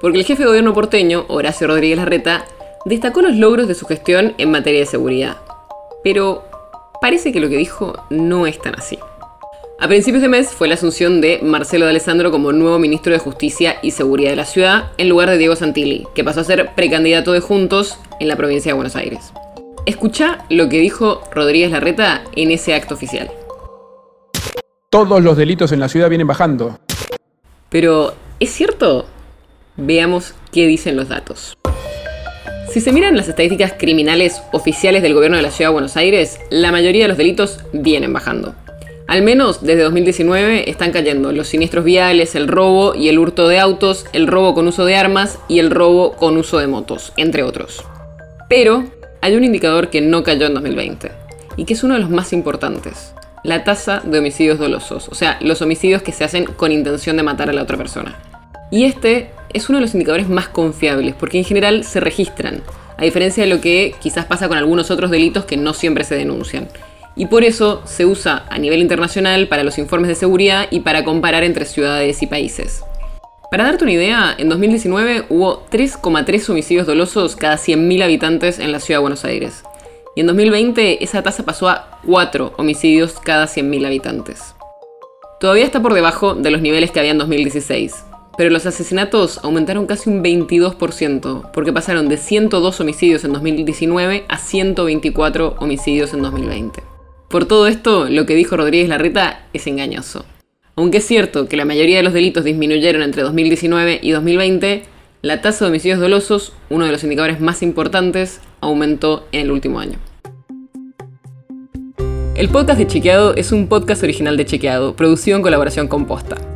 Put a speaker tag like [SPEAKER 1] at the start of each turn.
[SPEAKER 1] Porque el jefe de gobierno porteño, Horacio Rodríguez Larreta, destacó los logros de su gestión en materia de seguridad. Pero parece que lo que dijo no es tan así. A principios de mes fue la asunción de Marcelo de Alessandro como nuevo ministro de Justicia y Seguridad de la ciudad, en lugar de Diego Santilli, que pasó a ser precandidato de Juntos en la provincia de Buenos Aires. Escucha lo que dijo Rodríguez Larreta en ese acto oficial.
[SPEAKER 2] Todos los delitos en la ciudad vienen bajando.
[SPEAKER 1] Pero, ¿es cierto? Veamos qué dicen los datos. Si se miran las estadísticas criminales oficiales del gobierno de la Ciudad de Buenos Aires, la mayoría de los delitos vienen bajando. Al menos desde 2019 están cayendo los siniestros viales, el robo y el hurto de autos, el robo con uso de armas y el robo con uso de motos, entre otros. Pero hay un indicador que no cayó en 2020 y que es uno de los más importantes, la tasa de homicidios dolosos, o sea, los homicidios que se hacen con intención de matar a la otra persona. Y este es uno de los indicadores más confiables porque en general se registran, a diferencia de lo que quizás pasa con algunos otros delitos que no siempre se denuncian y por eso se usa a nivel internacional para los informes de seguridad y para comparar entre ciudades y países. Para darte una idea, en 2019 hubo 3,3 homicidios dolosos cada 100.000 habitantes en la ciudad de Buenos Aires. Y en 2020 esa tasa pasó a 4 homicidios cada 100.000 habitantes. Todavía está por debajo de los niveles que había en 2016, pero los asesinatos aumentaron casi un 22%, porque pasaron de 102 homicidios en 2019 a 124 homicidios en 2020. Por todo esto, lo que dijo Rodríguez Larreta es engañoso. Aunque es cierto que la mayoría de los delitos disminuyeron entre 2019 y 2020, la tasa de homicidios dolosos, uno de los indicadores más importantes, aumentó en el último año. El podcast de Chequeado es un podcast original de Chequeado, producido en colaboración con Posta.